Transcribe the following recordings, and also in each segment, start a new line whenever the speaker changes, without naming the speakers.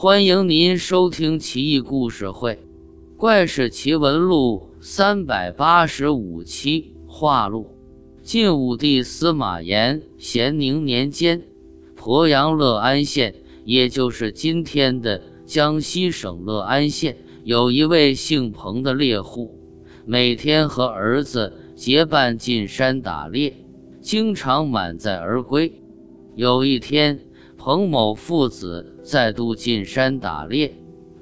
欢迎您收听《奇异故事会·怪事奇闻录》三百八十五期话录。晋武帝司马炎咸宁年间，鄱阳乐安县，也就是今天的江西省乐安县，有一位姓彭的猎户，每天和儿子结伴进山打猎，经常满载而归。有一天，彭某父子再度进山打猎，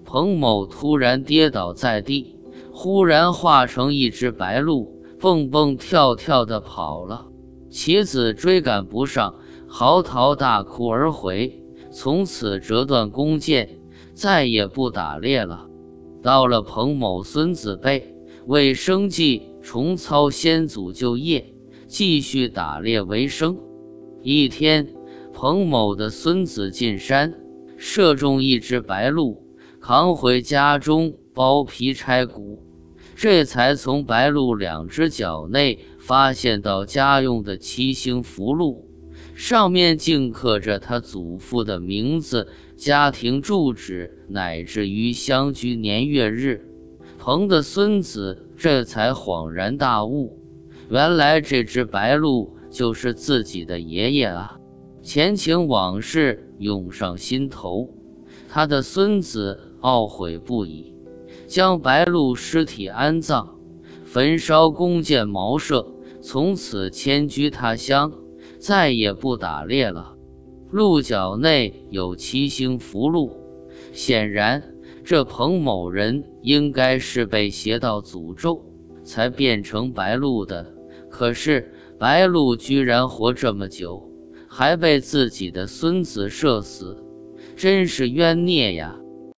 彭某突然跌倒在地，忽然化成一只白鹿，蹦蹦跳跳地跑了。其子追赶不上，嚎啕大哭而回，从此折断弓箭，再也不打猎了。到了彭某孙子辈，为生计，重操先祖旧业，继续打猎为生。一天。彭某的孙子进山，射中一只白鹿，扛回家中剥皮拆骨，这才从白鹿两只脚内发现到家用的七星符箓，上面竟刻着他祖父的名字、家庭住址乃至于相居年月日。彭的孙子这才恍然大悟，原来这只白鹿就是自己的爷爷啊！前情往事涌上心头，他的孙子懊悔不已，将白鹿尸体安葬，焚烧弓箭茅舍，从此迁居他乡，再也不打猎了。鹿角内有七星符箓，显然这彭某人应该是被邪道诅咒，才变成白鹿的。可是白鹿居然活这么久。还被自己的孙子射死，真是冤孽呀！